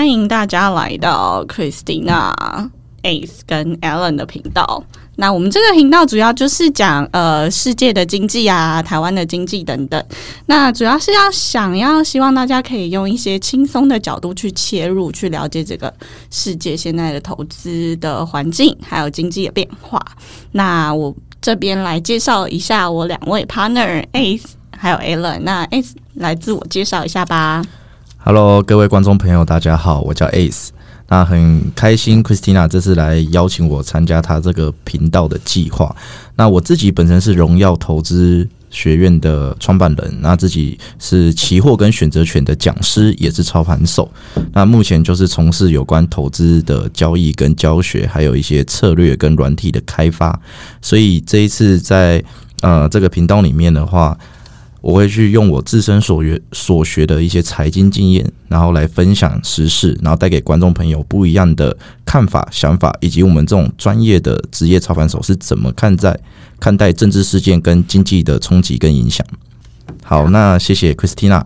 欢迎大家来到 Christina、Ace 跟 Alan 的频道。那我们这个频道主要就是讲呃世界的经济啊、台湾的经济等等。那主要是要想要希望大家可以用一些轻松的角度去切入，去了解这个世界现在的投资的环境，还有经济的变化。那我这边来介绍一下我两位 partner Ace 还有 Alan。那 Ace 来自我介绍一下吧。Hello，各位观众朋友，大家好，我叫 Ace。那很开心，Christina 这次来邀请我参加她这个频道的计划。那我自己本身是荣耀投资学院的创办人，那自己是期货跟选择权的讲师，也是操盘手。那目前就是从事有关投资的交易跟教学，还有一些策略跟软体的开发。所以这一次在呃这个频道里面的话，我会去用我自身所学所学的一些财经经验，然后来分享时事，然后带给观众朋友不一样的看法、想法，以及我们这种专业的职业操盘手是怎么看待看待政治事件跟经济的冲击跟影响。好，那谢谢 Christina。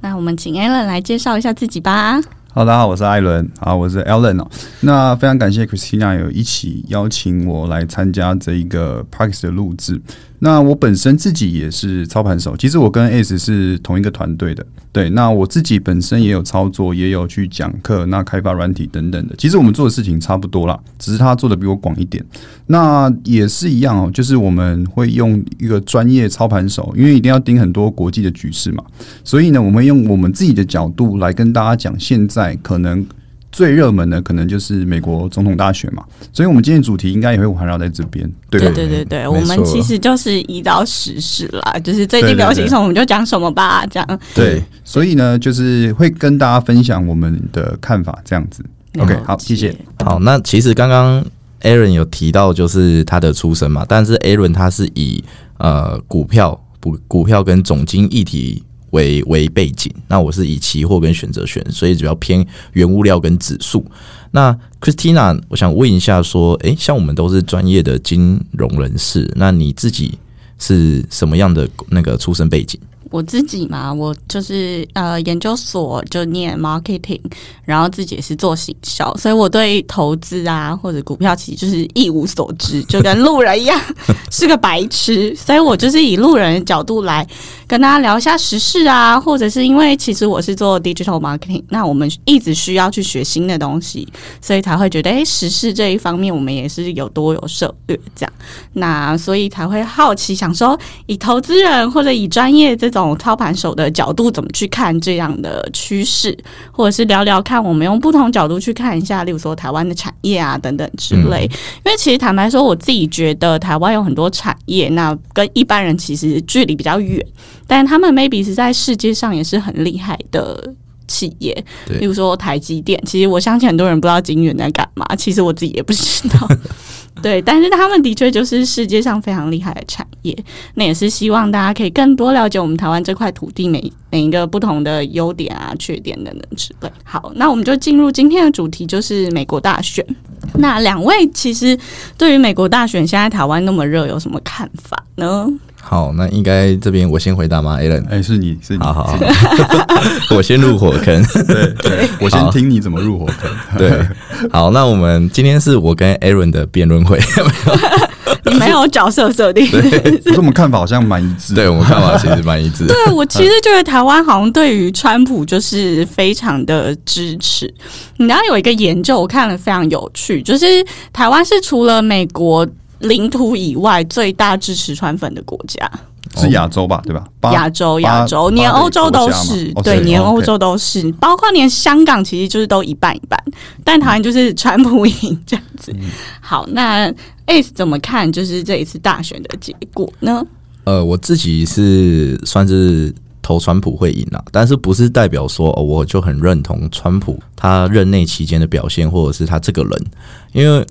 那我们请 Alan 来介绍一下自己吧。好，大家好，我是艾伦，啊，我是 Alan 哦。那非常感谢 Christina 有一起邀请我来参加这一个 Parks 的录制。那我本身自己也是操盘手，其实我跟 S 是同一个团队的。对，那我自己本身也有操作，也有去讲课，那开发软体等等的。其实我们做的事情差不多啦，只是他做的比我广一点。那也是一样哦，就是我们会用一个专业操盘手，因为一定要盯很多国际的局势嘛，所以呢，我们用我们自己的角度来跟大家讲，现在可能最热门的可能就是美国总统大选嘛，所以我们今天主题应该也会环绕在这边，对对吧？对对对，没我们其实就是移到时事啦，就是最近流行什么我们就讲什么吧，这样。对，所以呢，就是会跟大家分享我们的看法，这样子。OK，好，谢谢。好，那其实刚刚 Aaron 有提到就是他的出身嘛，但是 Aaron 他是以呃股票股股票跟总经议题为为背景，那我是以期货跟选择权，所以主要偏原物料跟指数。那 Christina，我想问一下，说，诶，像我们都是专业的金融人士，那你自己是什么样的那个出身背景？我自己嘛，我就是呃研究所就念 marketing，然后自己也是做行销，所以我对投资啊或者股票其实就是一无所知，就跟路人一样 是个白痴。所以我就是以路人的角度来跟大家聊一下时事啊，或者是因为其实我是做 digital marketing，那我们一直需要去学新的东西，所以才会觉得诶，时事这一方面我们也是有多有涉略这样。那所以才会好奇，想说以投资人或者以专业这种操盘手的角度，怎么去看这样的趋势，或者是聊聊看，我们用不同角度去看一下，例如说台湾的产业啊等等之类。因为其实坦白说，我自己觉得台湾有很多产业，那跟一般人其实距离比较远，但他们 maybe 是在世界上也是很厉害的。企业，对例如说台积电，其实我相信很多人不知道金源在干嘛，其实我自己也不知道。对，但是他们的确就是世界上非常厉害的产业，那也是希望大家可以更多了解我们台湾这块土地每每一个不同的优点啊、缺点等等之类。好，那我们就进入今天的主题，就是美国大选。那两位其实对于美国大选现在台湾那么热，有什么看法呢？好，那应该这边我先回答吗，Alan？哎、是你是你，好好好，我先入火坑。对对，我先听你怎么入火坑。对，好，那我们今天是我跟 Aaron 的辩论会，你没有角色设定。可是我们看法好像蛮一致。对我们看法其实蛮一致的。对我其实觉得台湾好像对于川普就是非常的支持。你知道有一个研究我看了非常有趣，就是台湾是除了美国领土以外最大支持川粉的国家。是亚洲吧？对吧？八亚洲，八亚洲，连欧洲都是，哦对，连欧洲都是，包括连香港其实就是都一半一半，但台湾就是川普赢这样子。嗯好，那 Ace 怎么看就是这一次大选的结果呢？呃，我自己是算是投川普会赢啦，但是不是代表说、哦、我就很认同川普他任内期间的表现，或者是他这个人，因为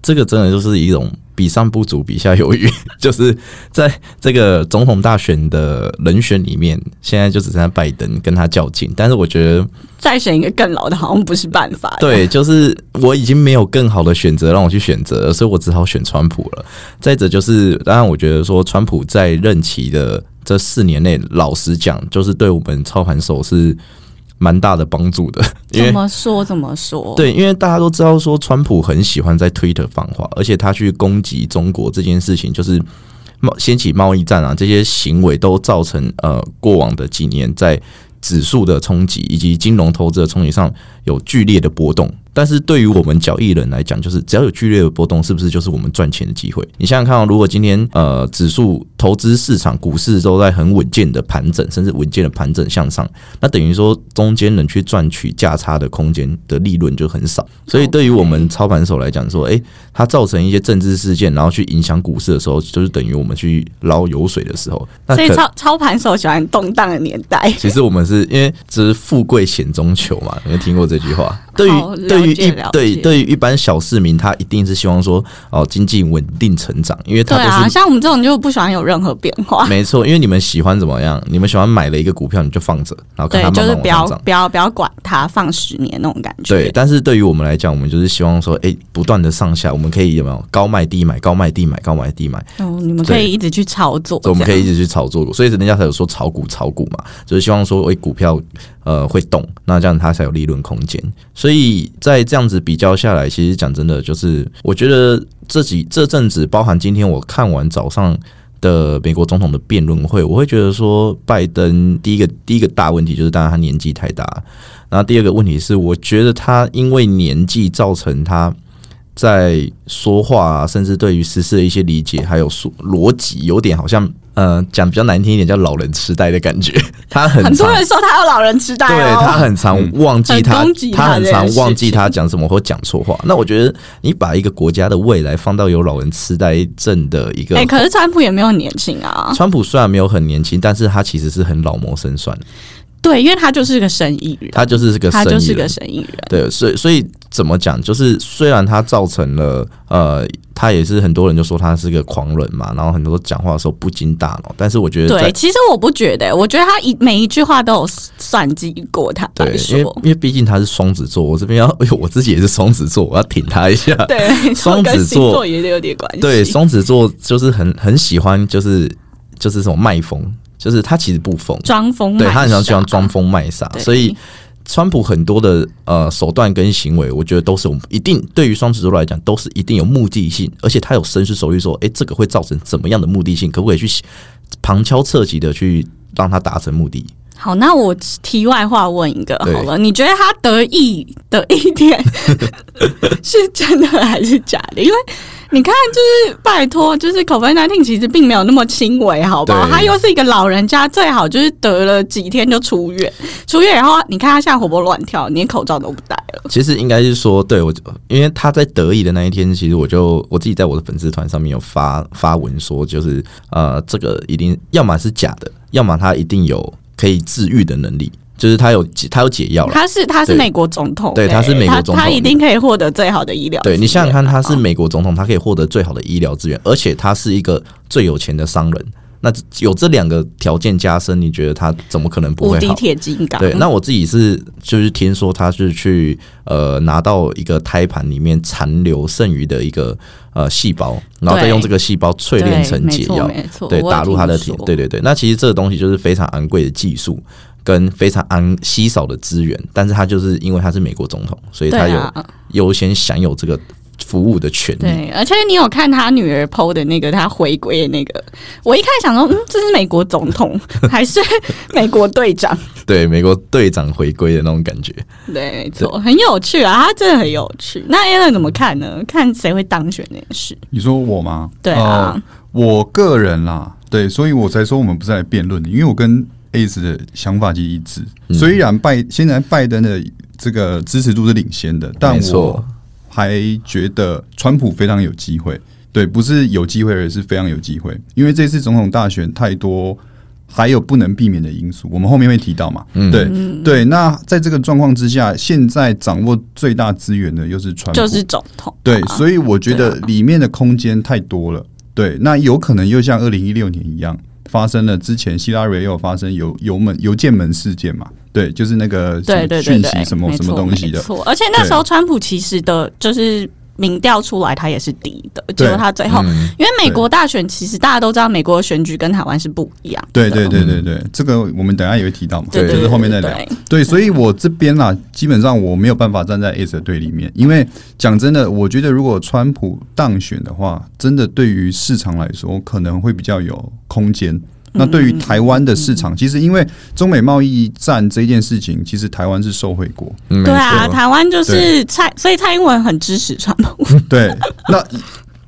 这个真的就是一种比上不足，比下有余，就是在这个总统大选的人选里面，现在就只剩下拜登跟他较劲，但是我觉得再选一个更老的，好像不是办法。对，就是我已经没有更好的选择让我去选择，所以我只好选川普了。再者就是，当然我觉得说川普在任期的这四年内，老实讲，就是对我们操盘手是蛮大的帮助的，怎么说怎么说？，对，因为大家都知道说，川普很喜欢在 Twitter 放话，而且他去攻击中国这件事情，就是贸掀起贸易战啊，这些行为都造成呃过往的几年在指数的冲击以及金融投资的冲击上有剧烈的波动。但是对于我们交易人来讲，就是只要有剧烈的波动，是不是就是我们赚钱的机会？你想想看、哦，如果今天呃指数投资市场股市都在很稳健的盘整，甚至稳健的盘整向上，那等于说中间人去赚取价差的空间的利润就很少。所以对于我们操盘手来讲，说，诶、它造成一些政治事件，然后去影响股市的时候，就是等于我们去捞油水的时候。那所以操操盘手喜欢动荡的年代。其实我们是因为这是富贵险中求嘛，有没有听过这句话？对好于对于对对于一般小市民，他一定是希望说哦经济稳定成长，因为他对啊。像我们这种就不喜欢有任何变化。没错，因为你们喜欢怎么样？你们喜欢买了一个股票，你就放着，然后看对它，慢就是不要。不要不要管它，放十年那种感觉。对，但是对于我们来讲，我们就是希望说，哎、不断的上下，我们可以有没有高卖低买，高卖低买，高卖低买，哦，你们可以一直去炒作，我们可以一直去炒作，所以人家才有说炒股炒股嘛，就是希望说，哎、股票呃会动，那这样它才有利润空间。所以在在这样子比较下来，其实讲真的，就是我觉得这几这阵子，包含今天我看完早上。的美国总统的辩论会，我会觉得说，拜登第一个第一个大问题就是，当然他年纪太大，然后第二个问题是，我觉得他因为年纪造成他在说话啊，甚至对于实事的一些理解，还有说逻辑，有点好像呃讲比较难听一点，叫老人痴呆的感觉。他很很多常人说他有老人痴呆对哦，他很常忘记他，很他他很常忘记他讲什么或讲错话。那我觉得你把一个国家的未来放到有老人痴呆症的一个哎、可是川普也没有很年轻啊，川普虽然没有很年轻，但是他其实是很老谋深算的，对，因为他就是个生意人，他就是个他就是个生意人。对，所以所以怎么讲？就是虽然他造成了呃，他也是很多人就说他是个狂人嘛，然后很多讲话的时候不经大脑，但是我觉得对，其实我不觉得，我觉得他一每一句话都有算计过，他，对因为，因为毕竟他是双子座，我这边要，哎呦，我自己也是双子座，我要挺他一下。对，双子座也有点关系，对，双子座就是很很喜欢，就是就是这种卖疯，就是他其实不疯，装疯，对他很常喜欢装，疯卖傻，所以川普很多的呃手段跟行为，我觉得都是我们一定对于双子座来讲都是一定有目的性，而且他有深思熟虑说，诶，这个会造成怎么样的目的性，可不可以去旁敲侧击的去让他达成目的？好，那我题外话问一个好了，你觉得他得意的一点 是真的还是假的？因为你看，就是拜托，就是 COVID 1 9其实并没有那么轻微，好不好？他又是一个老人家，最好就是得了几天就出院，出院然后你看他现在活蹦乱跳，连口罩都不戴了。其实应该是说，对我，因为他在得意的那一天，其实我就我自己在我的粉丝团上面有发发文说，就是呃，这个一定要么是假的，要么他一定有可以治愈的能力，就是他有他有解药了。他是他是美国总统、欸对他是美国总统他一定可以获得最好的医疗。对你想想看，他是美国总统，他可以获得最好的医疗资源，而且他是一个最有钱的商人。那有这两个条件加深，你觉得他怎么可能不无敌会好？铁金刚。对，那我自己是就是听说他是去呃拿到一个胎盘里面残留剩余的一个呃细胞，然后再用这个细胞淬炼成解药，对打入他的体对对对。那其实这个东西就是非常昂贵的技术跟非常昂稀少的资源，但是他就是因为他是美国总统，所以他有优先享有这个服务的权利。对，而且你有看他女儿 PO 的那个他回归的那个，我一开始想说，嗯，这是美国总统 还是美国队长？对，美国队长回归的那种感觉。对，没错，很有趣啊，他真的很有趣。那 Alan 怎么看呢？看谁会当选这件事？你说我吗？对啊呃我个人啦，对，所以我才说我们不是来辩论的，因为我跟 ACE 的想法其实一致。嗯虽然拜现在拜登的这个支持度是领先的，但我还觉得川普非常有机会。对，不是有机会，而是非常有机会。因为这次总统大选太多，还有不能避免的因素，我们后面会提到嘛。嗯对对。那在这个状况之下，现在掌握最大资源的又是川普，就是总统啊、对，所以我觉得里面的空间太多了。对，那有可能又像二零一六年一样，发生了之前希拉蕊也有发生邮邮门邮件门事件嘛？对，就是那个对对对对，讯息什么什么东西的。而且那时候川普其实的就是民调出来他也是低的，结果他最后，嗯因为美国大选其实大家都知道，美国的选举跟台湾是不一样的。对对对对对，这个我们等下也会提到嘛，对就是后面再聊。对对，所以我这边啦，基本上我没有办法站在 S 的对立面，因为讲真的，我觉得如果川普当选的话，真的对于市场来说可能会比较有空间。那对于台湾的市场，其实因为中美贸易战这件事情，其实台湾是受惠国。嗯对啊，台湾就是蔡，所以蔡英文很支持川普。对，那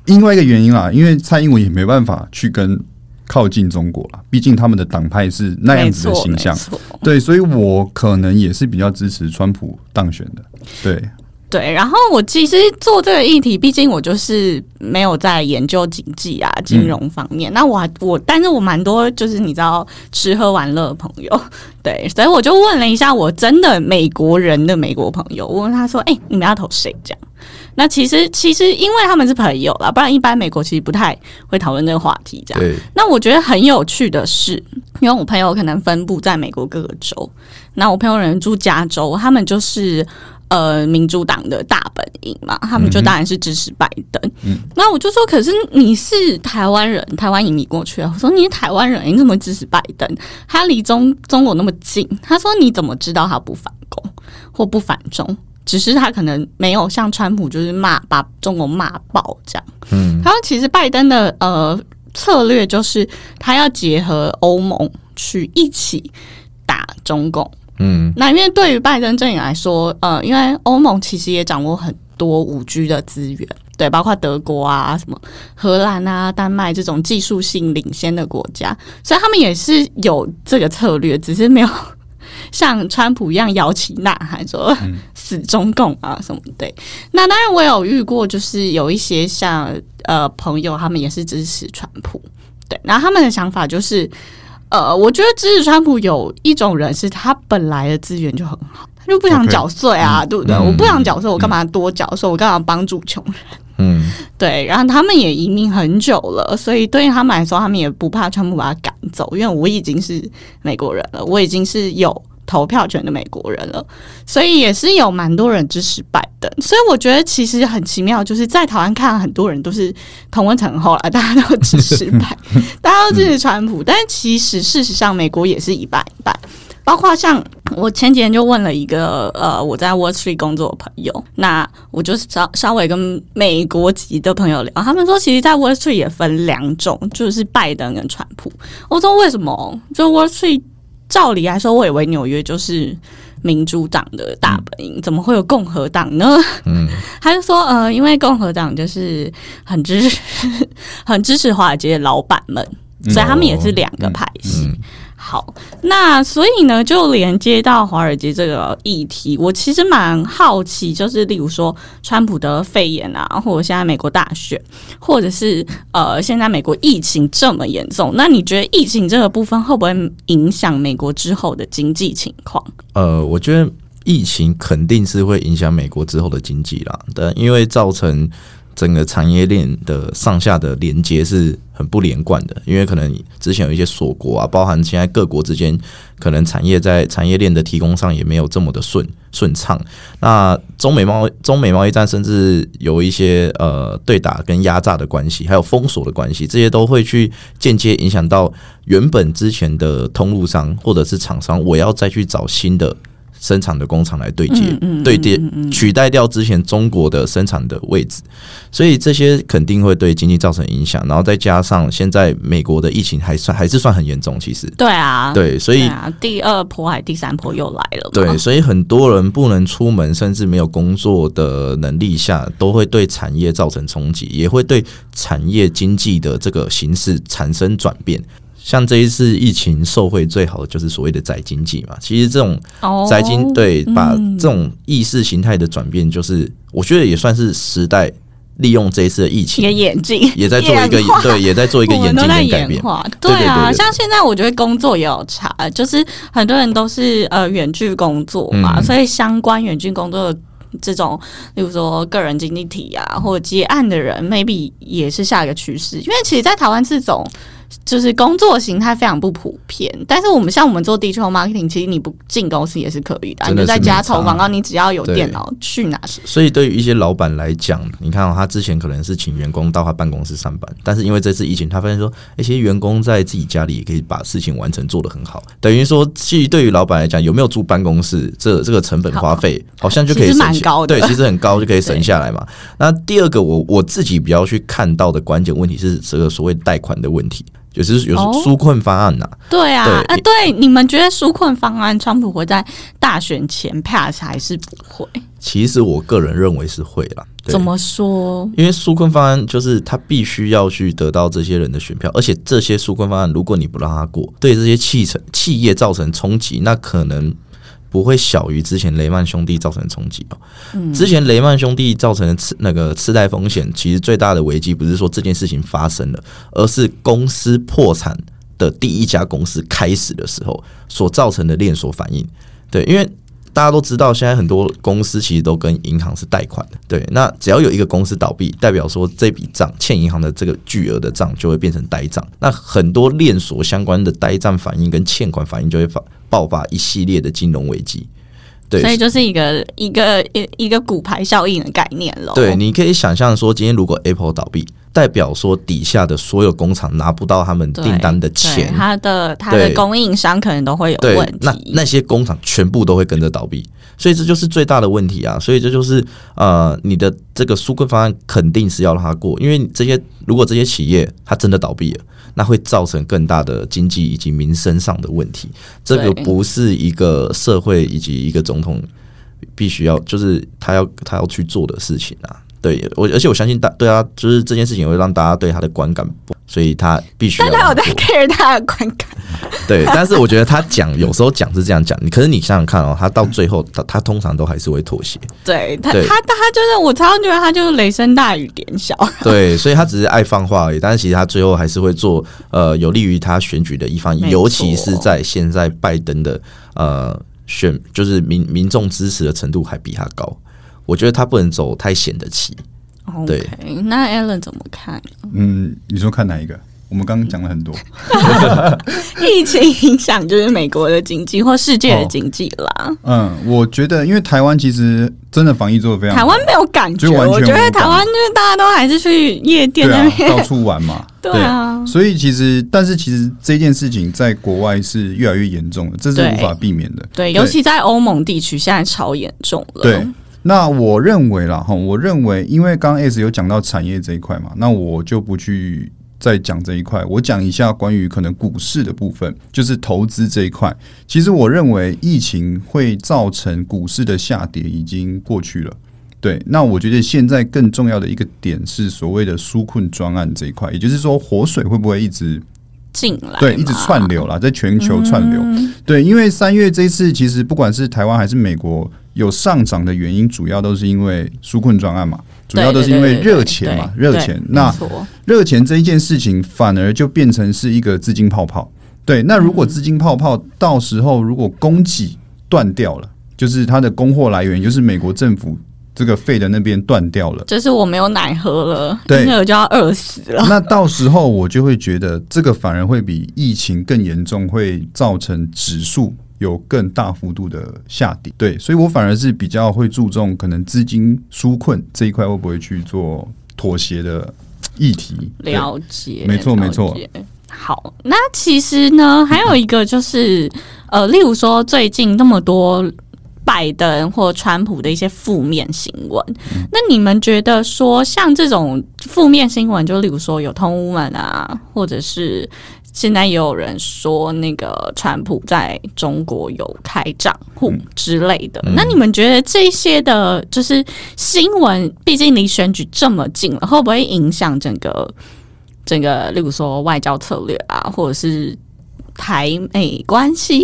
另外一个原因啦，因为蔡英文也没办法去跟靠近中国啦，毕竟他们的党派是那样子的形象。对，所以我可能也是比较支持川普当选的。对，对，然后我其实做这个议题，毕竟我就是没有在研究经济啊、金融方面。那我还我，但是我蛮多就是你知道吃喝玩乐的朋友，对，所以我就问了一下我真的美国人的美国朋友，我问他说：“哎、你们要投谁？”这样。那其实其实因为他们是朋友啦，不然一般美国其实不太会讨论这个话题。这样，对，那我觉得很有趣的是，因为我朋友可能分布在美国各个州，那我朋友人住加州，他们就是呃民主党的大本营嘛，他们就当然是支持拜登。嗯那我就说，可是你是台湾人，台湾移民过去啊，我说你是台湾人，你怎么支持拜登？他离中中国那么近，他说你怎么知道他不反攻或不反中？只是他可能没有像川普就是骂把中国骂爆这样。嗯，他说其实拜登的呃策略就是他要结合欧盟去一起打中共。嗯，那因为对于拜登阵营来说，呃，因为欧盟其实也掌握很多五 G 的资源，对，包括德国啊、什么荷兰啊、丹麦这种技术性领先的国家，所以他们也是有这个策略，只是没有像川普一样摇旗呐喊说 死中共啊什么的。对那当然我有遇过，就是有一些像呃朋友，他们也是支持川普，对，然后他们的想法就是。呃，我觉得支持川普有一种人是他本来的资源就很好，他就不想缴税啊对不对？嗯我不想缴税，我干嘛多缴税？我干嘛帮助穷人？嗯，对，然后他们也移民很久了，所以对于他们来说，他们也不怕川普把他赶走，因为我已经是美国人了，我已经是有投票权的美国人了，所以也是有蛮多人支持拜登。所以我觉得其实很奇妙，就是在台湾看很多人都是同温层后来大家都支持拜，大家都支持川普，但其实事实上美国也是一半一半。包括像我前几天就问了一个呃我在 Wall Street 工作的朋友，那我就稍稍微跟美国籍的朋友聊，他们说其实，在 Wall Street 也分两种，就是拜登跟川普。我说为什么？就 Wall Street 照理来说，我以为纽约就是民主党的大本营，怎么会有共和党呢？嗯，他就说，呃，因为共和党就是很支持 很支持华尔街的老板们，所以他们也是两个派系。嗯好，那所以呢，就连接到华尔街这个议题，我其实蛮好奇，就是例如说川普的肺炎啊，或者现在美国大选，或者是呃现在美国疫情这么严重，那你觉得疫情这个部分会不会影响美国之后的经济情况？呃，我觉得疫情肯定是会影响美国之后的经济啦，但因为造成整个产业链的上下的连接是很不连贯的，因为可能之前有一些锁国啊，包含现在各国之间可能产业在产业链的提供上也没有这么的顺顺畅。那中美贸中美贸易战甚至有一些呃对打跟压榨的关系，还有封锁的关系，这些都会去间接影响到原本之前的通路商或者是厂商，我要再去找新的。生产的工厂来对接，嗯嗯对接取代掉之前中国的生产的位置，所以这些肯定会对经济造成影响。然后再加上现在美国的疫情还算还是算很严重，其实对啊，对，所以啊，第二波还第三波又来了，对，所以很多人不能出门，甚至没有工作的能力下，都会对产业造成冲击，也会对产业经济的这个形势产生转变。像这一次疫情受惠最好的就是所谓的宅经济嘛，其实这种哦宅经对把嗯这种意识形态的转变，就是我觉得也算是时代利用这一次的疫情，眼镜也在做一个对，也在做一个眼 镜我们都在跟改变。对对啊，像现在我觉得工作也有差，就是很多人都是呃远距工作嘛，嗯。所以相关远距工作的这种，例如说个人经济体啊，或者接案的人，maybe 也是下一个趋势。因为其实，在台湾这种就是工作形态非常不普遍。但是我们像我们做 digital marketing，其实你不进公司也是可以的，你就在家投广告，你只要有电脑去哪所以对于一些老板来讲，你看、哦、他之前可能是请员工到他办公室上班，但是因为这次疫情，他发现说，一些员工在自己家里也可以把事情完成做得很好。等于说，其实对于老板来讲，有没有住办公室，这这个成本花费好像就可以省高的对，其实很高就可以省下来嘛。那第二个我我自己比较去看到的关键问题是这个所谓贷款的问题，就是有时哦纾困方案呐、对啊，對啊，对，你们觉得纾困方案，川普会在大选前 pass 还是不会？其实我个人认为是会啦。怎么说？因为纾困方案就是他必须要去得到这些人的选票，而且这些纾困方案，如果你不让他过，对这些企成企业造成冲击，那可能不会小于之前雷曼兄弟造成的冲击哦。之前雷曼兄弟造成的次那个次贷风险，其实最大的危机不是说这件事情发生了，而是公司破产的第一家公司开始的时候所造成的连锁反应。对，因为大家都知道，现在很多公司其实都跟银行是贷款的。对，那只要有一个公司倒闭，代表说这笔账欠银行的这个巨额的账就会变成呆账。那很多链锁相关的呆账反应跟欠款反应就会发爆发一系列的金融危机。对，所以就是一个一个一一个骨牌效应的概念了。对，你可以想象说，今天如果 Apple 倒闭，代表说底下的所有工厂拿不到他们订单的钱，他的他的供应商可能都会有问，题。那那些工厂全部都会跟着倒闭，所以这就是最大的问题啊！所以这就是呃，你的这个纾困方案肯定是要让它过，因为这些如果这些企业它真的倒闭了，那会造成更大的经济以及民生上的问题。这个不是一个社会以及一个总统必须要，就是他要他要去做的事情啊。对我，而且我相信大对啊，就是这件事情会让大家对他的观感不，所以他必须但他有在 care 他的观感，对，但是我觉得他讲有时候讲是这样讲，你可是你想想看哦，他到最后他他通常都还是会妥协，对他对他他就是我常常觉得他就是雷声大雨点小，对，所以他只是爱放话而已，但是其实他最后还是会做呃有利于他选举的一方，尤其是在现在拜登的呃选就是民民众支持的程度还比他高，我觉得他不能走太险的棋。对 OK，那 Alan 怎么看？嗯，你说看哪一个？我们刚刚讲了很多，疫情影响就是美国的经济或世界的经济啦。嗯，我觉得因为台湾其实真的防疫做的非常好，台湾没有感觉，我觉得台湾就是大家都还是去夜店那边，到处玩嘛，对啊所以其实，但是其实这件事情在国外是越来越严重的，这是对无法避免的。对，尤其在欧盟地区现在超严重了。对，那我认为啦，哈，我认为，因为刚刚 S 有讲到产业这一块嘛，那我就不去再讲这一块，我讲一下关于可能股市的部分，就是投资这一块。其实我认为疫情会造成股市的下跌已经过去了。对，那我觉得现在更重要的一个点是所谓的纾困专案这一块，也就是说，活水会不会一直进来对，一直串流啦，在全球串流。对，因为三月这一次，其实不管是台湾还是美国有上涨的原因，主要都是因为纾困专案嘛，主要都是因为热钱嘛，热钱。那热钱这一件事情，反而就变成是一个资金泡泡。对，那如果资金泡泡到时候如果供给断掉了，就是它的供货来源，就是美国政府这个费的那边断掉了。就是我没有奶喝了，对婴儿就要饿死了。那到时候我就会觉得，这个反而会比疫情更严重，会造成指数有更大幅度的下跌。对，所以我反而是比较会注重可能资金纾困这一块会不会去做妥协的议题。对了解，没错没错。好，那其实呢，还有一个就是，呃，例如说最近那么多拜登或川普的一些负面新闻，那你们觉得说像这种负面新闻，就例如说有通乌门啊，或者是现在也有人说那个川普在中国有开账户之类的，那你们觉得这些的，就是新闻，毕竟离选举这么近了，会不会影响整个整个，例如说外交策略啊，或者是台美关系，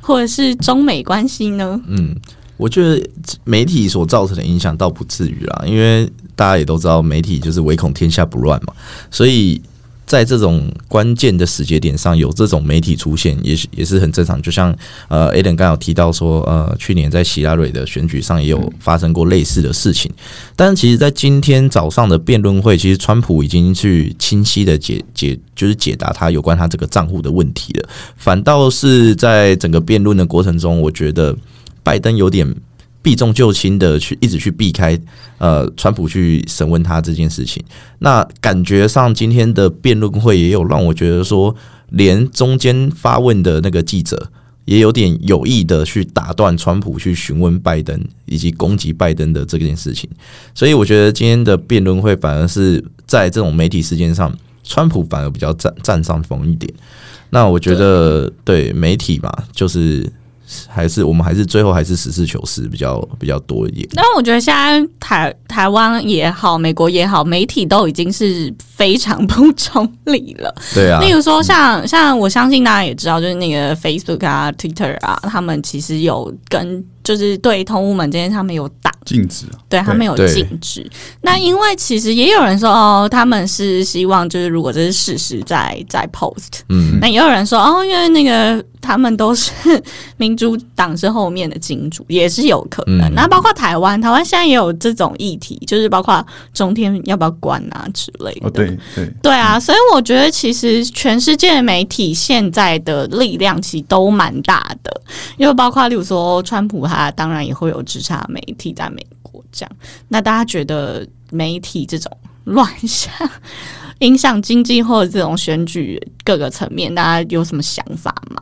或者是中美关系呢？嗯，我觉得媒体所造成的影响倒不至于啦，因为大家也都知道，媒体就是唯恐天下不乱嘛，所以在这种关键的时节点上有这种媒体出现，也是也是很正常。就像呃，Aden 刚有提到说，呃，去年在希拉蕊的选举上也有发生过类似的事情。但其实，在今天早上的辩论会，其实川普已经去清晰的解解，就是解答他有关他这个账户的问题了。反倒是在整个辩论的过程中，我觉得拜登有点。避重就轻的去一直去避开呃，川普去审问他这件事情。那感觉上今天的辩论会也有让我觉得说，连中间发问的那个记者也有点有意的去打断川普去询问拜登以及攻击拜登的这件事情。所以我觉得今天的辩论会反而是在这种媒体事件上，川普反而比较占占上风一点。那我觉得对媒体嘛，就是。还是我们还是最后还是实事求是比较比较多一点。但我觉得现在台台湾也好，美国也好，媒体都已经是非常不中立了。对啊，例如说像像我相信大家也知道，就是那个 Facebook 啊、Twitter 啊，他们其实有跟。就是对通物们这件，他们有挡禁止，对他们有禁止。那因为其实也有人说哦，他们是希望就是如果这是事实，在在 post。嗯，那也有人说哦，因为那个他们都是民主党是后面的金主，也是有可能。那包括台湾，台湾现在也有这种议题，就是包括中天要不要关啊之类的。哦，对对对啊，所以我觉得其实全世界的媒体现在的力量其实都蛮大的，因为包括例如说川普他。啊，当然也会有直差媒体在美国这样。那大家觉得媒体这种乱象 影响经济或者这种选举各个层面，大家有什么想法吗？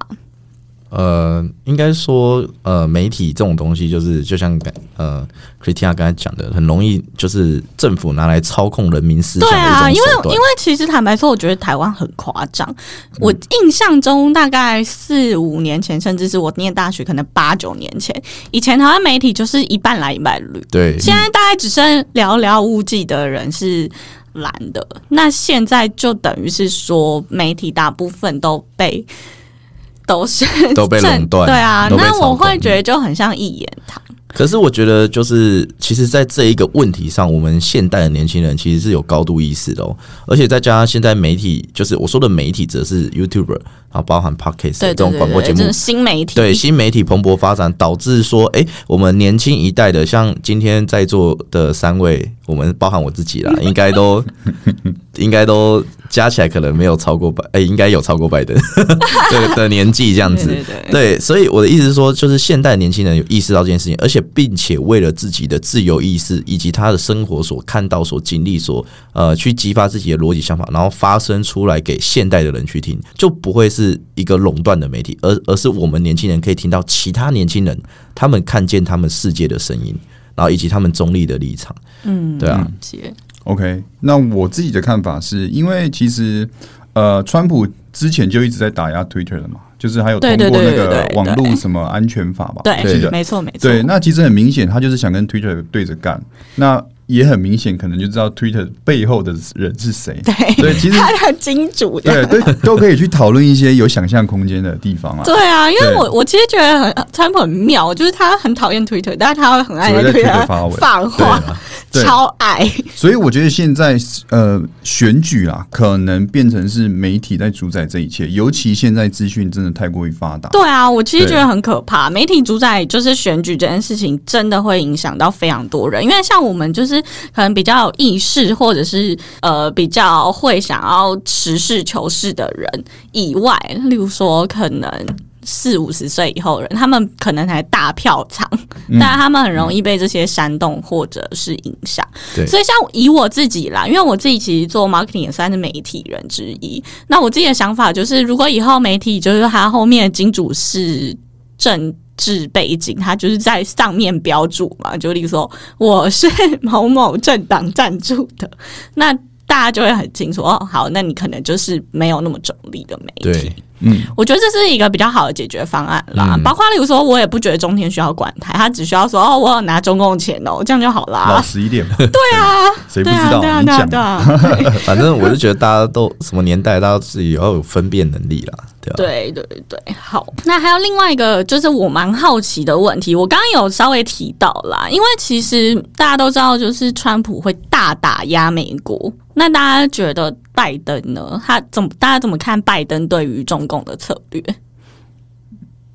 呃，应该说，呃，媒体这种东西，就是就像呃，Christina 刚才讲的，很容易就是政府拿来操控人民思想对啊，因为因为其实坦白说，我觉得台湾很夸张。我印象中，大概四五年前，甚至是我念大学，可能八九年前，以前台湾媒体就是一半蓝一半绿。对，现在大概只剩寥寥无几的人是蓝的。那现在就等于是说，媒体大部分都被。都是都被垄断，对啊，那我会觉得就很像一言堂。可是我觉得，就是其实，在这一个问题上，我们现代的年轻人其实是有高度意识的哦。而且再加上现在媒体，就是我说的媒体，则是 YouTuber，然后包含 Podcast 这种广播节目，新媒体，对新媒体蓬勃发展，导致说，哎，我们年轻一代的，像今天在座的三位，我们包含我自己啦，应该都应该都。加起来可能没有超过百，哎，应该有超过拜登的 的年纪这样子。对，所以我的意思是说，就是现代年轻人有意识到这件事情，而且并且为了自己的自由意识以及他的生活所看到、所经历、所呃去激发自己的逻辑想法，然后发声出来给现代的人去听，就不会是一个垄断的媒体，而而是我们年轻人可以听到其他年轻人他们看见他们世界的声音，然后以及他们中立的立场。嗯，对啊。OK，那我自己的看法是因为其实，呃，川普之前就一直在打压 Twitter 了嘛，就是还有通过那个网络什么安全法吧，对，没错没错。对，那其实很明显，他就是想跟 Twitter 对着干。那也很明显，可能就知道 Twitter 背后的人是谁。对，对，其实 他很金主的，对，都都可以去讨论一些有想象空间的地方啊。对啊，因为我我其实觉得很川普很妙，就是他很讨厌 Twitter，但是他会很爱在 Twitter 发放话，超爱。所以我觉得现在呃选举啊，可能变成是媒体在主宰这一切，尤其现在资讯真的太过于发达。对啊，我其实觉得很可怕，媒体主宰就是选举这件事情，真的会影响到非常多人，因为像我们就是。可能比较有意识，或者是呃比较会想要实事求是的人以外，例如说可能四五十岁以后人，他们可能还大票仓，但他们很容易被这些煽动或者是影响。所以像以我自己啦，因为我自己其实做 marketing 也算是媒体人之一。那我自己的想法就是，如果以后媒体就是他后面的金主是正。制背景，它就是在上面标注嘛，就例如说我是某某政党赞助的，那大家就会很清楚哦。好，那你可能就是没有那么中立的媒体。嗯，我觉得这是一个比较好的解决方案啦。包括例如说，我也不觉得中天需要管台，他只需要说哦，我有拿中共钱哦，这样就好啦。老实一点嘛。对啊，谁不知道？你讲。反正我就觉得大家都什么年代，大家自己要有分辨能力啦。对对对，好。那还有另外一个，就是我蛮好奇的问题，我刚刚有稍微提到啦，因为其实大家都知道，就是川普会大打压美国。那大家觉得拜登呢？他怎么大家怎么看拜登对于中共的策略？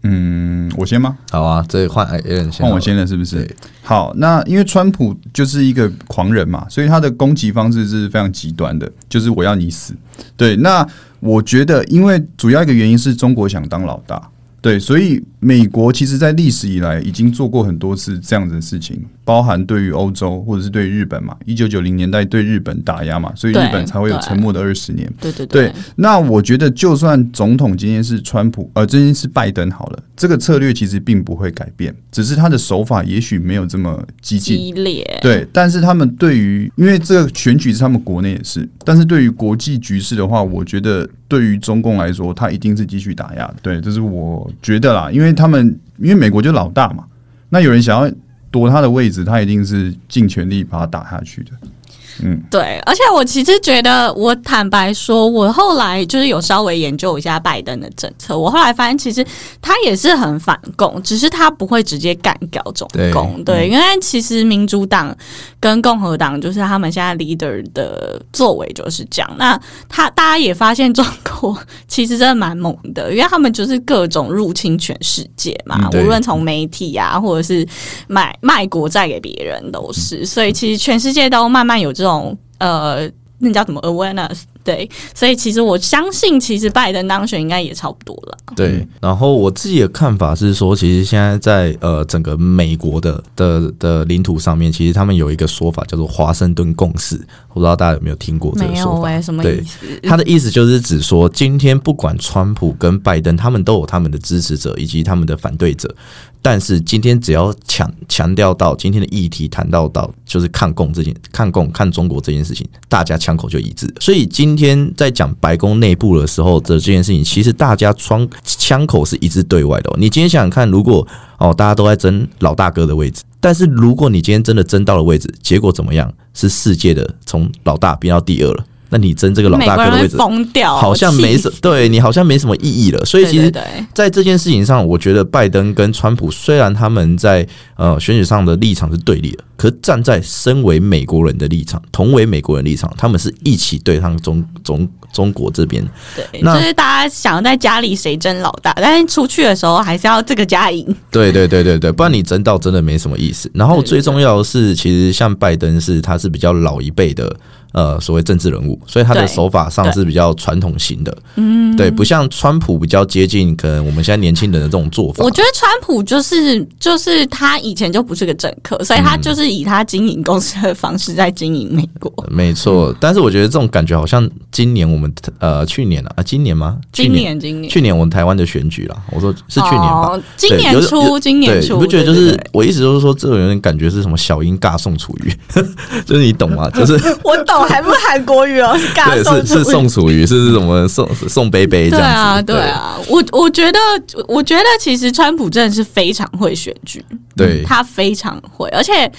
嗯，我先吗？好啊，这换哎有点换我先了，是不是？好，那因为川普就是一个狂人嘛，所以他的攻击方式是非常极端的，就是我要你死。对，那我觉得，因为主要一个原因是中国想当老大，对，所以美国其实在历史以来已经做过很多次这样子的事情，包含对于欧洲或者是对于日本嘛，一九九零年代对日本打压嘛，所以日本才会有沉默的二十年。对对对，那我觉得，就算总统今天是川普，呃，今天是拜登好了，这个策略其实并不会改变，只是他的手法也许没有这么激进。激烈。对，但是他们对于，因为这个选举是他们国内也是，但是对于国际局势的话，我觉得对于中共来说，他一定是继续打压的。对，这是我觉得啦，因为他们因为美国就老大嘛，那有人想要夺他的位置，他一定是尽全力把他打下去的。嗯，对，而且我其实觉得，我坦白说，我后来就是有稍微研究一下拜登的政策，我后来发现其实他也是很反共，只是他不会直接干掉中共。对，因为其实民主党跟共和党就是他们现在 leader 的作为就是这样。那他大家也发现中国其实真的蛮猛的，因为他们就是各种入侵全世界嘛，嗯无论从媒体啊，或者是买卖国债给别人都是，所以其实全世界都慢慢有这种呃，那叫什么 awareness？对，所以其实我相信，其实拜登当选应该也差不多了。对，然后我自己的看法是说，其实现在在呃整个美国的的的领土上面，其实他们有一个说法叫做华盛顿共识，我不知道大家有没有听过这个说法？没有哎、什么对意思？他的意思就是指说，今天不管川普跟拜登，他们都有他们的支持者以及他们的反对者，但是今天只要强强调到今天的议题，谈到到就是抗共这件抗共看中国这件事情，大家枪口就一致。所以今天在讲白宫内部的时候的这件事情，其实大家窗枪口是一致对外的、哦。你今天想想看，如果哦大家都在争老大哥的位置，但是如果你今天真的争到了位置，结果怎么样？是世界的从老大变到第二了。那你争这个老大哥的位置，疯掉，好像没什对你好像没什么意义了。所以其实在这件事情上，我觉得拜登跟川普虽然他们在呃选举上的立场是对立的，可是站在身为美国人的立场，同为美国人立场，他们是一起对抗中中中国这边。对，那就是大家想在家里谁争老大，但是出去的时候还是要这个家赢。对对对对对，不然你争到真的没什么意思。然后最重要的是，其实像拜登是他是比较老一辈的呃所谓政治人物，所以他的手法上是比较传统型的。嗯，对，不像川普比较接近可能我们现在年轻人的这种做法。我觉得川普就是就是他以前就不是个政客，所以他就是以他经营公司的方式在经营美国。没错，但是我觉得这种感觉好像今年我们呃去年了，啊今年吗？去今年今年去年我们台湾的选举了，我说是去年吧。哦今年初，今年初，你不觉得就是我一直都是说，这种有点感觉是什么小英尬宋楚瑜，就是你懂吗？就是 我懂，还不是韩国语哦，是尬是是宋楚瑜，是什么宋宋贝贝这样对啊，对啊，我我觉得，我觉得其实川普真的是非常会选举，对。他非常会，而且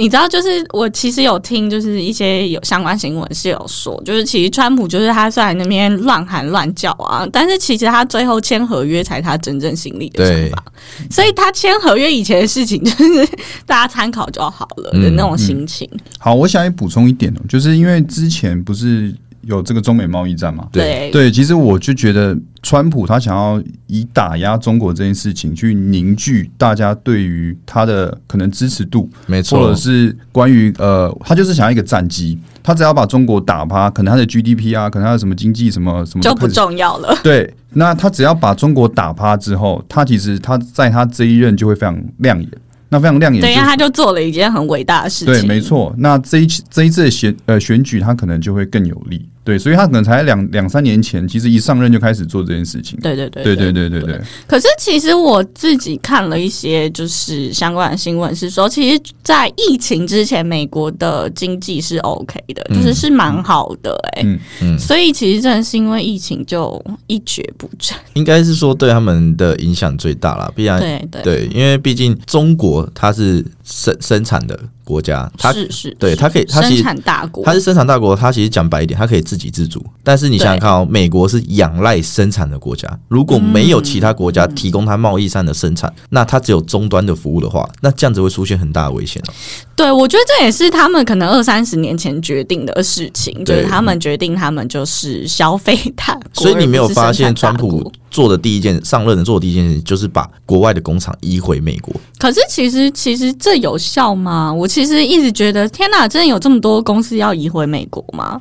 你知道，就是我其实有听，就是一些有相关新闻是有说，就是其实川普就是他虽然那边乱喊乱叫啊，但是其实他最后签合约才他真正心里的想法，所以他签合约以前的事情，就是大家参考就好了的那种心情。好，我想也补充一点哦，就是因为之前不是有这个中美贸易战嘛？对对，其实我就觉得川普他想要以打压中国这件事情去凝聚大家对于他的可能支持度，没错或者，是关于呃，他就是想要一个战机，他只要把中国打趴，可能他的 GDP 啊，可能他的什么经济什么什么就不重要了，对，那他只要把中国打趴之后，他其实他在他这一任就会非常亮眼。那非常亮眼就，对，因为他就做了一件很伟大的事情。对，没错。那这一期这一次的选呃选举，他可能就会更有利。对，所以他可能才两两三年前，其实一上任就开始做这件事情。对对对对对对对对，可是其实我自己看了一些就是相关的新闻，是说，其实，在疫情之前，美国的经济是 OK 的，嗯。就是是蛮好的、欸，哎、嗯嗯。所以其实真的是因为疫情就一蹶不振。应该是说对他们的影响最大啦，必然对对。对，因为毕竟中国它是生生产的国家，它是是，对是它可以它其实生产大国，它是生产大国，它其实讲白一点，它可以自给自足。但是你想想看哦，美国是仰赖生产的国家，如果没有其他国家提供它贸易上的生产，那它只有终端的服务的话，那这样子会出现很大的危险哦。对，我觉得这也是他们可能二三十年前决定的事情，就是他们决定他们就是消费大国，所以你没有发现川普做的第一件上任的做的第一件事情，就是把国外的工厂移回美国。可是其实其实这有效吗？我其实一直觉得，天哪，真的有这么多公司要移回美国吗？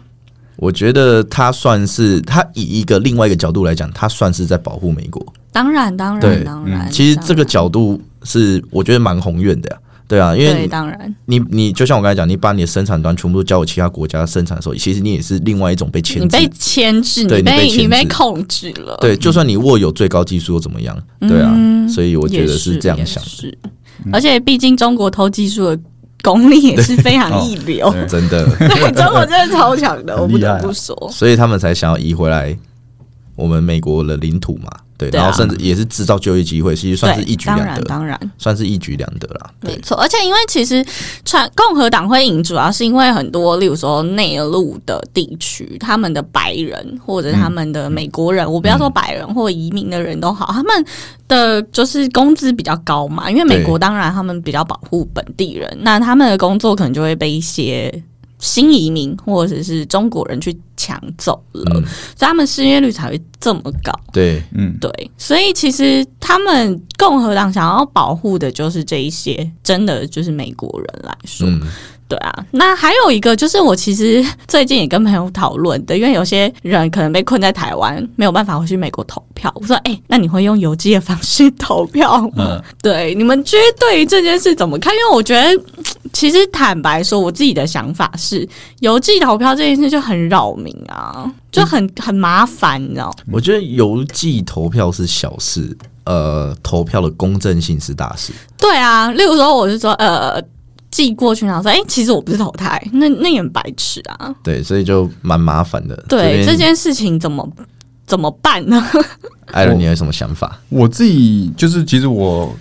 我觉得他算是他以一个另外一个角度来讲，他算是在保护美国。当然，当然，当然。其实这个角度是我觉得蛮宏愿的呀、对啊，因，为当然，你你就像我刚才讲，你把你的生产端全部都交给其他国家生产的时候，其实你也是另外一种被牵制你被。牵制，对你被你被你被控制了。对，就算你握有最高技术又怎么样？对啊，所以我觉得是这样想的，是而且毕竟中国偷技术的功力也是非常一流，对真的。对，中国真的超强的，我不得不说。所以他们才想要移回来我们美国的领土嘛。对，对啊然后甚至也是制造就业机会，其实算是一举当然两得，当然，算是一举两得啦。对，没错。而且因为其实传共和党会赢，主要是因为很多，例如说内陆的地区，他们的白人或者他们的美国人，我不要说白人或移民的人都好，他们的就是工资比较高嘛。因为美国当然他们比较保护本地人，那他们的工作可能就会被一些。新移民或者是中国人去抢走了，嗯所以他们失业率才会这么高。对，嗯，对，所以其实他们共和党想要保护的就是这一些真的就是美国人来说，嗯，对啊。那还有一个就是我其实最近也跟朋友讨论的，因为有些人可能被困在台湾，没有办法回去美国投票。我说，哎、那你会用邮寄的方式投票吗？对，你们觉得对于这件事怎么看？因为我觉得，其实坦白说，我自己的想法是，邮寄投票这件事就很扰民啊，就很很麻烦，你知道吗？我觉得邮寄投票是小事，呃，投票的公正性是大事。对啊，例如说，我是说，呃，寄过去，然后说，哎、其实我不是投胎，那那也很白痴啊。对，所以就蛮麻烦的。对，这这件事情怎么怎么办呢？艾伦，你有什么想法？我自己就是，其实我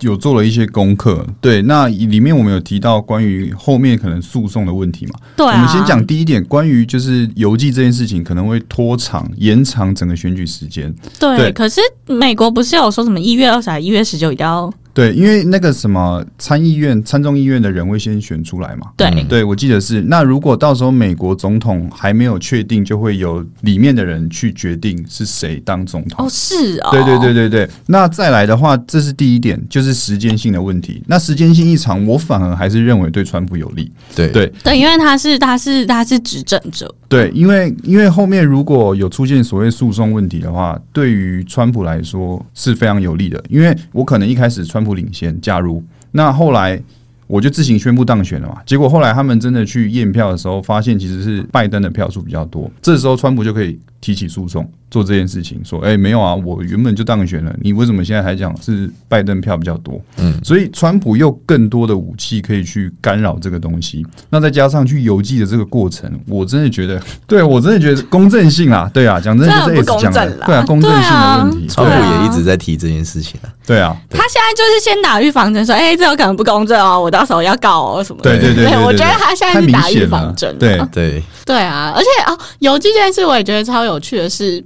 有做了一些功课，对，那里面我们有提到关于后面可能诉讼的问题嘛。对啊，我们先讲第一点，关于就是邮寄这件事情可能会拖长、延长整个选举时间。对，对可是美国不是有说什么一月二十还一月十九一定要对，因为那个什么参议院、参众议院的人会先选出来嘛。对、嗯对，我记得是。那如果到时候美国总统还没有确定，就会有里面的人去决定是谁当总统。哦，是哦，对对对对对，那再来的话，这是第一点，就是时间性的问题。那时间性一长，我反而还是认为对川普有利。对对对，因为他是他是他是执政者，对，因为因为后面如果有出现所谓诉讼问题的话，对于川普来说是非常有利的。因为我可能一开始川普领先假如，那后来我就自行宣布当选了嘛。结果后来他们真的去验票的时候，发现其实是拜登的票数比较多，这时候川普就可以提起诉讼做这件事情，说：“哎、没有啊，我原本就当选了，你为什么现在还讲是拜登票比较多？”嗯，所以川普又更多的武器可以去干扰这个东西。那再加上去邮寄的这个过程，我真的觉得，对我真的觉得公正性啊，对啊，讲真的就是这很不 S 讲的公正，啦。对啊，公正性的问题，川普也一直在提这件事情啊。对啊，他现在就是先打预防针，说，哎、这有可能不公正哦，我到时候要告哦什么的。对对对我觉得他现在是打预防针，对。对，对啊，而且哦，邮寄这件事我也觉得超有趣的是，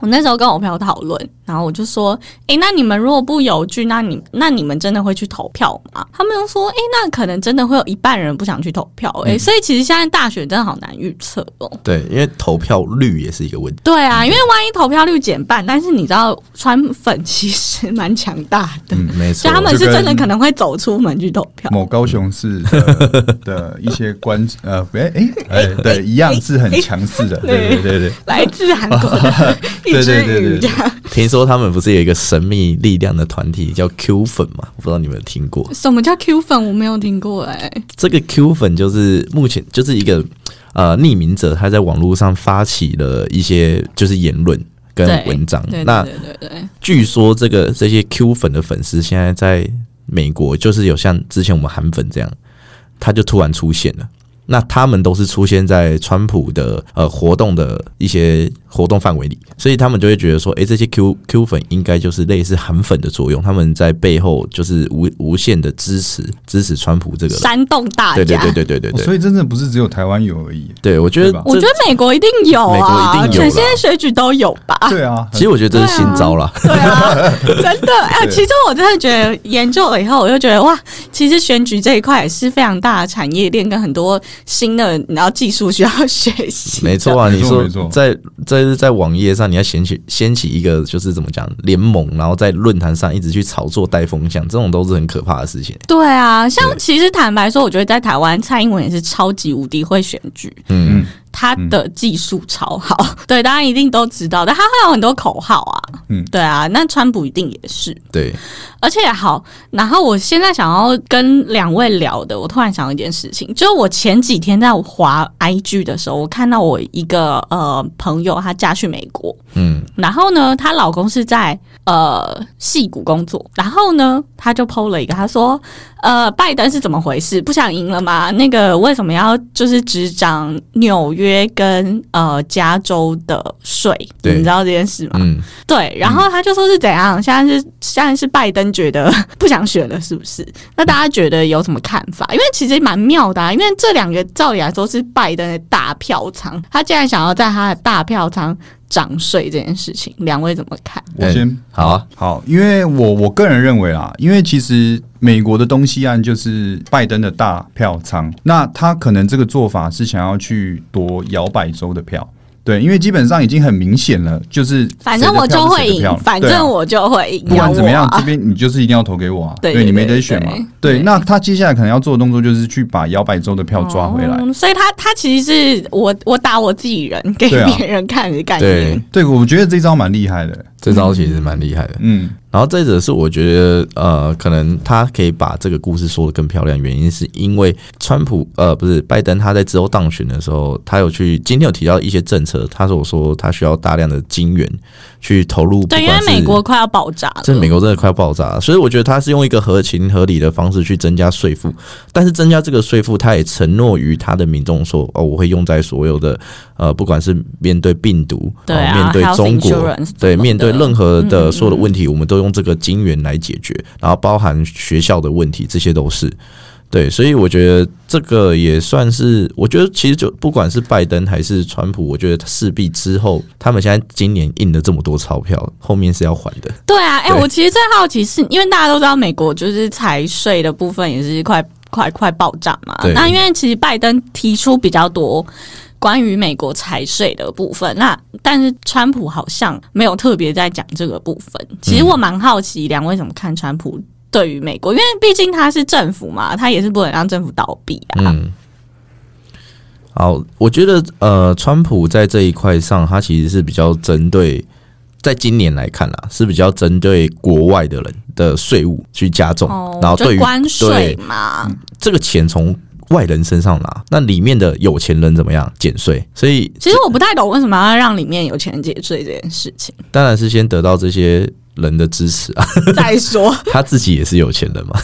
我那时候跟我朋友讨论，然后我就说，诶，那你们如果不邮寄，那你那你们真的会去投票吗？他们又说，诶，那可能真的会有一半人不想去投票、诶，所以其实现在大选真的好难预测哦。对，因为投票率也是一个问题。对啊，因为万一投票率减半，但是你知道川粉其实蛮强大的，嗯，没错所以他。们是真的可能会走出门去投票。某高雄市的 的一些官呃，哎哎哎，对，一样是很强势的，对对对对。来自韩国的 一只对对对对鱼这样，听说他们不是有一个神秘力量的团体叫 Q 粉嘛？我不知道你们有听过。什么叫 Q 粉？我没有听过哎、这个 Q 粉就是目前就是一个呃匿名者，他在网络上发起了一些就是言论跟文章。对那对对对对，据说这个这些 Q 粉的粉丝现在在美国，就是有像之前我们韩粉这样，他就突然出现了。那他们都是出现在川普的呃活动的一些活动范围里，所以他们就会觉得说，诶，这些 Q Q 粉应该就是类似韩粉的作用，他们在背后就是无无限的支持支持川普这个人。煽动大家。对对对对对对所以真的不是只有台湾有而已。对我觉得我觉得美国一定有美国啊，一定有啦全世界选举都有吧？对啊，其实我觉得这是新招啦。对啊，真的哎、对其实我真的觉得研究了以后，我就觉得哇，其实选举这一块也是非常大的产业链，跟很多新的你要技术需要学习。没错啊，你说在在在网页上，你要掀起掀起一个就是怎么讲联盟，然后在论坛上一直去炒作带风向，这种都是很可怕的事情。对啊，像其实坦白说，我觉得在台湾，蔡英文也是超级无敌会选举，嗯，他的技术超好。对，大家一定都知道，但他会有很多口号啊。嗯对啊，那川普一定也是。对，而且好，然后我现在想要跟两位聊的，我突然想到一件事情，就是我前几天在滑 IG 的时候，我看到我一个呃朋友，她嫁去美国，嗯，然后呢，她老公是在呃戏谷工作，然后呢，她就 PO 了一个，她说呃拜登是怎么回事？不想赢了吗？那个为什么要就是执掌纽约跟呃加州的税？你知道这件事吗？嗯，对，然后他就说是怎样？现在是现在是拜登觉得不想选了，是不是？那大家觉得有什么看法？因为其实蛮妙的、啊，因为这两个照理来说是拜登的大票仓，他竟然想要在他的大票仓涨税这件事情，两位怎么看？我先、好啊，好，因为我我个人认为啊，因为其实美国的东西岸就是拜登的大票仓，那他可能这个做法是想要去夺摇摆州的票。对，因为基本上已经很明显了，就是反正我就会赢反正我就会赢，不管怎么样这边你就是一定要投给我啊，对对你没得选嘛。对那他接下来可能要做的动作就是去把摇摆州的票抓回来。嗯所以他他其实是我我打我自己人给别人看的概对念。，对，我觉得这招蛮厉害的。这招其实蛮厉害的。嗯，然后再者是我觉得，呃，可能他可以把这个故事说的更漂亮，原因是因为川普，呃，不是拜登，他在之后当选的时候，他有去今天有提到一些政策，他说我说他需要大量的金元去投入，对，因为不管美国快要爆炸了，这美国真的快要爆炸了，所以我觉得他是用一个合情合理的方式去增加税负，但是增加这个税负，他也承诺于他的民众说，哦，我会用在所有的呃，不管是面对病毒，对面对中国对，面对任何的所有的问题，我们都用这个金元来解决，然后包含学校的问题，这些都是。对，所以我觉得这个也算是，我觉得其实就不管是拜登还是川普，我觉得势必之后，他们现在今年印了这么多钞票，后面是要还的。对啊，哎、对我其实最好奇是因为大家都知道美国就是财税的部分也是快快快爆炸嘛。那因为其实拜登提出比较多关于美国财税的部分，那但是川普好像没有特别在讲这个部分。其实我蛮好奇两位怎么看川普对于美国，因为毕竟他是政府嘛，他也是不能让政府倒闭啊。嗯，好，我觉得呃，川普在这一块上，他其实是比较针对，在今年来看啦，是比较针对国外的人的税务去加重，哦，然后对于就关税嘛，这个钱从外人身上拿，那里面的有钱人怎么样减税？所以其实我不太懂为什么要让里面有钱人减税这件事情。当然是先得到这些人的支持啊，再说，他自己也是有钱人嘛。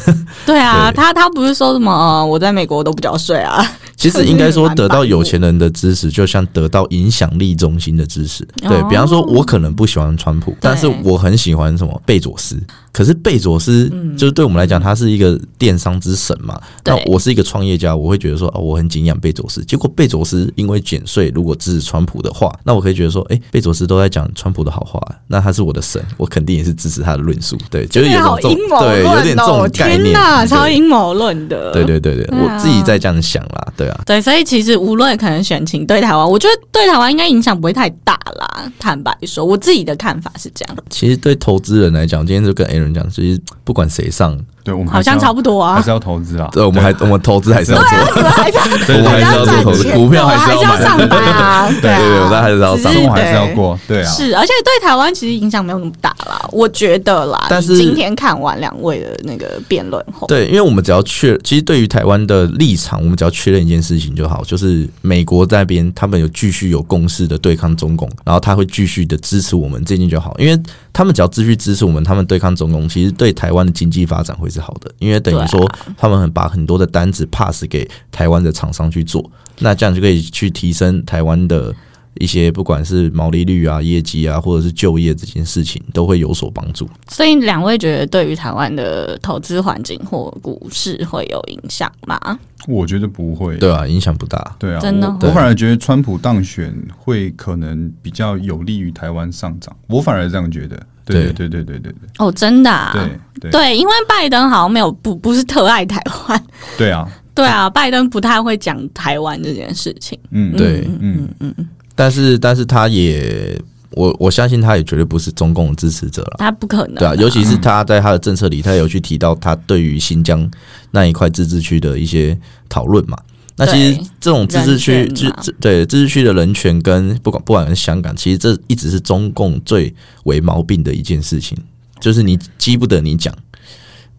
对啊，对他他不是说什么、呃我在美国都不缴税啊？其实应该说，得到有钱人的支持，就像得到影响力中心的支持。对哦比方说，我可能不喜欢川普，但是我很喜欢什么贝佐斯。可是贝佐斯就是对我们来讲，他是一个电商之神嘛。那我是一个创业家，我会觉得说，哦，我很敬仰贝佐斯。结果贝佐斯因为减税，如果支持川普的话，那我可以觉得说，哎，贝佐斯都在讲川普的好话，那他是我的神，我肯定也是支持他的论述。对，就是有好种这种阴谋对，有点这哦！种概念。超阴谋论的。对对对对，我自己在这样想啦，对啊。对，所以其实无论可能选情对台湾，我觉得对台湾应该影响不会太大啦。坦白说，我自己的看法是这样，其实对投资人来讲，今天就跟 Aaron 讲，其实不管谁上，对，我们好像差不多啊还是。要投资啊。对，我们还我们投资还是要做，还是要 对我们还是要做投资，股票还还是要上班啊，对对对，我们还是要。生活还是要过，对啊。是，而且对台湾其实影响没有那么大啦，我觉得啦。但是以今天看完两位的那个辩论后，对，因为我们只要确，其实对于台湾的立场，我们只要确认一件事情就好，就是美国那边他们有继续有共识的对抗中共，然后他会继续的支持我们这件就好，因为他们只要继续支持我们，他们对抗中共，其实对台湾的经济发展会是是好的，因为等于说他们很把很多的单子 pass 给台湾的厂商去做，那这样就可以去提升台湾的一些不管是毛利率啊、业绩啊，或者是就业这件事情，都会有所帮助。所以两位觉得对于台湾的投资环境或股市会有影响吗？我觉得不会。对啊，影响不大。对啊，真的我我反而觉得川普当选会可能比较有利于台湾上涨，我反而这样觉得。对。对对对对对对。哦，真的啊，对对。对，因为拜登好像没有不不是特爱台湾，对啊，对啊，拜登不太会讲台湾这件事情。嗯，对嗯，嗯。但是，但是他也，我我相信他也绝对不是中共的支持者了。他不可能、对啊，尤其是他在他的政策里，他有去提到他对于新疆那一块自治区的一些讨论嘛。那其实这种自治区自自对自治区的人权跟不管不管是香港，其实这一直是中共最为毛病的一件事情，就是你激不得你讲，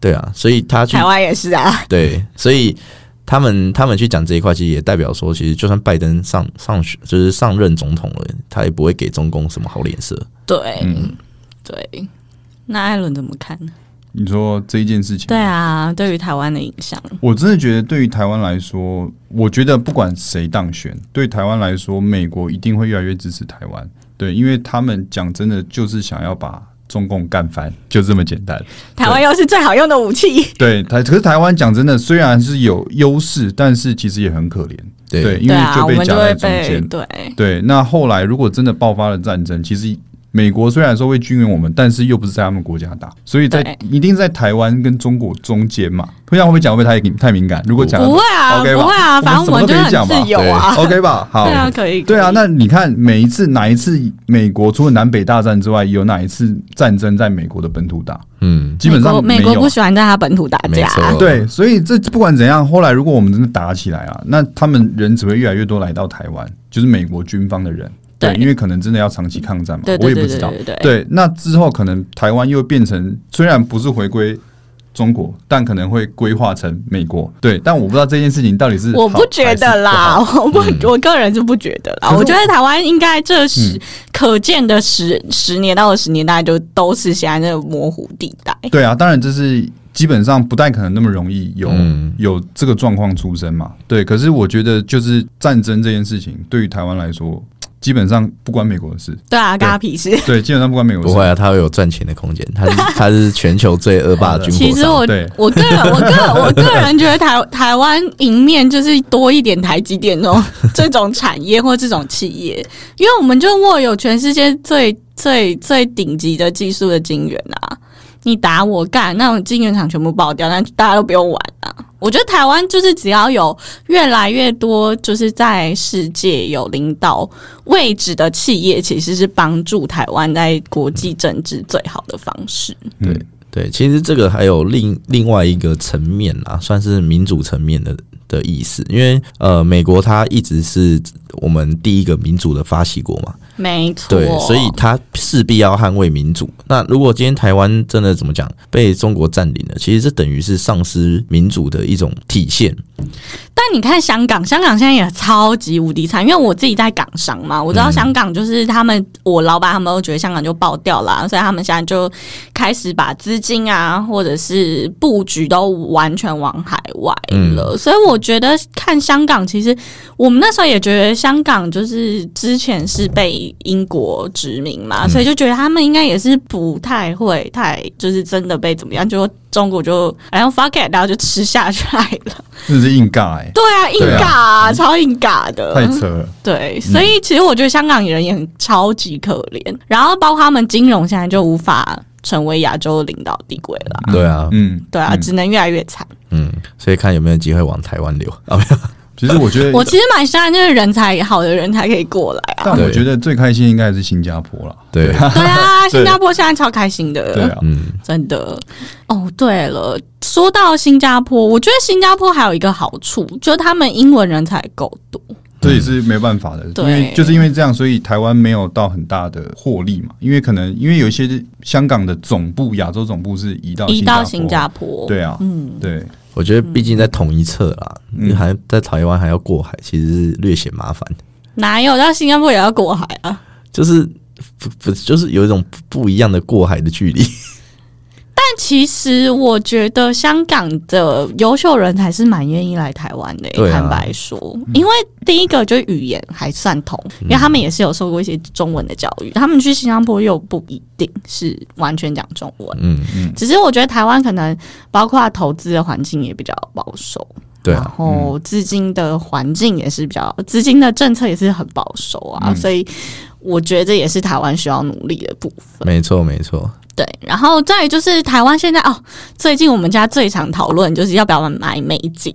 对啊，所以他去台湾也是啊，对，所以他们他们去讲这一块，其实也代表说，其实就算拜登上上选就是上任总统了，他也不会给中共什么好脸色。对、嗯对。那艾伦怎么看呢？你说这一件事情，对啊，对于台湾的影响，我真的觉得对于台湾来说，我觉得不管谁当选，对台湾来说，美国一定会越来越支持台湾。对，因为他们讲真的就是想要把中共干翻，就这么简单。台湾又是最好用的武器。对台，可是台湾讲真的，虽然是有优势，但是其实也很可怜。对对，因为对啊，我被夹在们就被中间。对对，那后来如果真的爆发了战争，其实美国虽然说会军援我们，但是又不是在他们国家打，所以在一定在台湾跟中国中间嘛。这样会不会讲会不会太太敏感？如果讲不会啊 OK 吧不会啊反正我们什么都可以很讲嘛自由啊 OK 吧？好，对啊，可以。对啊，那你看每一次哪一次美国除了南北大战之外，有哪一次战争在美国的本土打？嗯，基本上美国不喜欢在他本土打架，对，所以这不管怎样，后来如果我们真的打起来啊，那他们人只会越来越多来到台湾，就是美国军方的人。对，因为可能真的要长期抗战嘛，我也不知道。对那之后可能台湾又变成虽然不是回归中国，但可能会规划成美国。对，但我不知道这件事情到底是我不觉得啦，不我不，嗯我个人是不觉得啦。我我觉得台湾应该这十、嗯可见的十十年到二十年，大概就都是现在这个模糊地带。对啊，当然这是基本上不太可能那么容易有、嗯有这个状况出生嘛。对，可是我觉得就是战争这件事情，对于台湾来说，基本上不关美国的事。对啊，跟他屁事。对，基本上不关美国的事。不会啊，他会有赚钱的空间，他是 他是全球最恶霸的军火商。其实我对我个人我个我个人 觉得台台湾赢面就是多一点台积电这种 这种产业或这种企业，因为我们就握有全世界最最最顶级的技术的晶圆啊。你打我干，那种晶圆厂全部爆掉，那大家都不用玩啊！我觉得台湾就是只要有越来越多，就是在世界有领导位置的企业，其实是帮助台湾在国际政治最好的方式。对对，其实这个还有另另外一个层面啦，算是民主层面的的意思，因为呃，美国它一直是我们第一个民主的发起国嘛，没错，对，所以他势必要捍卫民主。那如果今天台湾真的怎么讲被中国占领了，其实这等于是丧失民主的一种体现。但你看香港，香港现在也超级无敌惨，因为我自己在港商嘛，我知道香港就是他们，我老板他们都觉得香港就爆掉了，所以他们现在就开始把资金啊，或者是布局都完全往海外了。所以我觉得看香港，其实我们那时候也觉得香港就是之前是被英国殖民嘛，所以就觉得他们应该也是不太会太就是真的被怎么样，就中国就然后 fuck it，然后就吃下去了。这是硬尬哎、对啊，硬对尬、啊，超硬尬的，太扯了。对，所以其实我觉得香港人也很超级可怜，然后包括他们金融现在就无法成为亚洲领导地位了，对啊，嗯，对啊，嗯。只能越来越惨。嗯，所以看有没有机会往台湾流。啊？没有，其实我觉得，我其实蛮希望就是人才好的人才可以过来啊。但我觉得最开心应该还是新加坡了。对，对啊，新加坡现在超开心的，对啊，嗯，真的。哦，对了，说到新加坡，我觉得新加坡还有一个好处，就是他们英文人才够多。这也是没办法的，因为就是因为这样，所以台湾没有到很大的获利嘛。因为可能因为有一些香港的总部、亚洲总部是移到移到新新加坡，对啊，嗯，对，我觉得毕竟在同一侧啦，嗯还在台湾还要过海，其实是略显麻烦。哪有到新加坡也要过海啊？就是不不就是有一种不不一样的过海的距离。但其实我觉得香港的优秀人才是蛮愿意来台湾的、坦白说，因为第一个就是语言还算通，因为他们也是有受过一些中文的教育，他们去新加坡又不一定是完全讲中文。嗯，只是我觉得台湾可能包括投资的环境也比较保守，然对啊，后资金的环境也是比较，资金的政策也是很保守啊，所以我觉得这也是台湾需要努力的部分。没错没错，对，然后再来就是台湾现在哦，最近我们家最常讨论就是要不要买美金。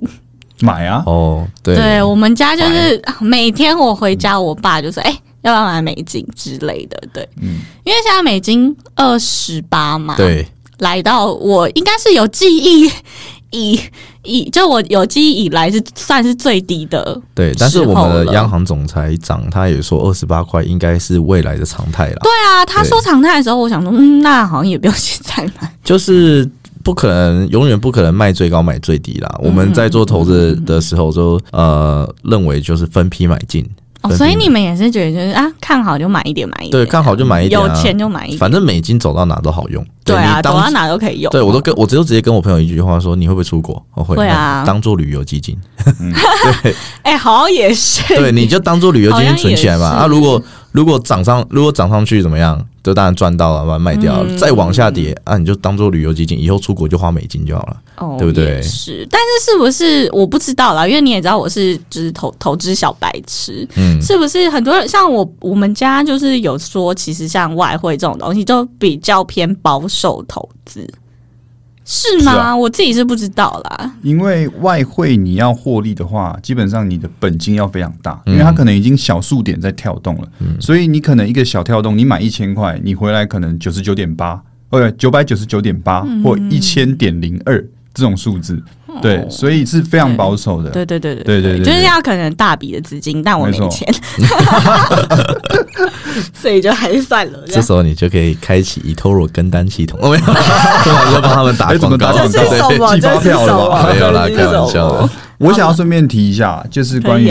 买啊，哦，对，对我们家就是每天我回家，我爸就说：“哎、要不要买美金？之类的？”对，嗯。因为现在美金二十八嘛，，对，来到我应该是有记忆以以就我有记忆以来是算是最低的。对，但是我们的央行总裁长他也说，二十八块应该是未来的常态啦。对啊，他说常态的时候，我想说，嗯，那好像也不用现在买。就是不可能，永远不可能卖最高买最低啦。我们在做投资的时候就呃认为就是分批买进，哦，所以你们也是觉得就是啊，看好就买一点，买一点，对看好就买一点啊有钱就买一点，反正美金走到哪都好用。对啊，走到哪都可以用。对我都跟我只有直接跟我朋友一句话说，你会不会出国？我会，会啊当做旅游基金。对哎、好像也是，对，你就当做旅游基金存起来嘛。好像也是啊，如果如果涨上，如果涨上去怎么样？就当然赚到了，把它卖掉了。嗯再往下跌啊，你就当做旅游基金，以后出国就花美金就好了。哦，对不对是，但是是不是我不知道啦，因为你也知道我是就是投投资小白痴，嗯，是不是很多人像我我们家就是有说，其实像外汇这种东西都比较偏保守投资，是吗？是啊我自己是不知道啦。因为外汇你要获利的话，基本上你的本金要非常大，嗯因为它可能已经小数点在跳动了，所以你可能一个小跳动，你买一千块，你回来可能九十九点八，呃，九百九十九点八或一千点零二这种数字，对，所以是非常保守的。对对对对对。对对就是要可能大笔的资金，但我没钱，所以就还是算了。这时候你就可以开启 eToro 跟单系统，我没有，突然就帮他们打广告，打广告？这是什么？寄发这是什票了？没有啦，开玩笑。我想要顺便提一下，就是关于、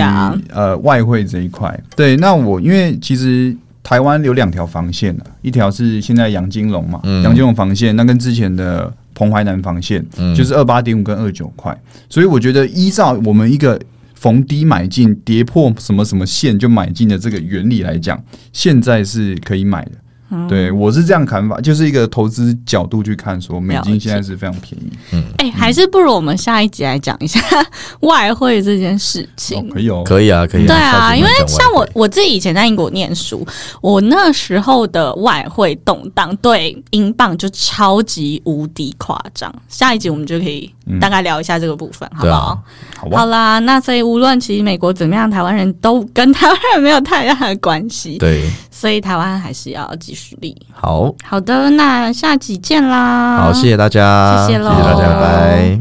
呃外汇这一块。对，那我因为其实台湾有两条防线的，一条是现在杨金龙嘛，嗯。杨金龙防线，那跟之前的彭淮南防线，嗯就是二八点五跟二九块。所以我觉得依照我们一个逢低买进、跌破什么什么线就买进的这个原理来讲，现在是可以买的。嗯对我是这样看法，就是一个投资角度去看，说美金现在是非常便宜，嗯哎、还是不如我们下一集来讲一下 外汇这件事情。哦，可以哦，可以啊，可以啊。对啊，因为像我我自己以前在英国念书，我那时候的外汇动荡对英镑就超级无敌夸张。下一集我们就可以大概聊一下这个部分，好不好？啊好好。啦，那所以无论其实美国怎么样，台湾人都跟台湾人没有太大的关系，对，所以台湾还是要继续立。好好的，那下集见啦！好，谢谢大家，谢谢喽谢谢大家，拜拜。